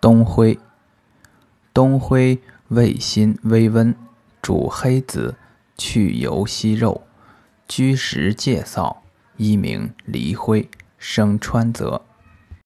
冬灰，冬灰味辛微温，主黑子，去油吸肉，居食介燥，一名黎灰，生川泽。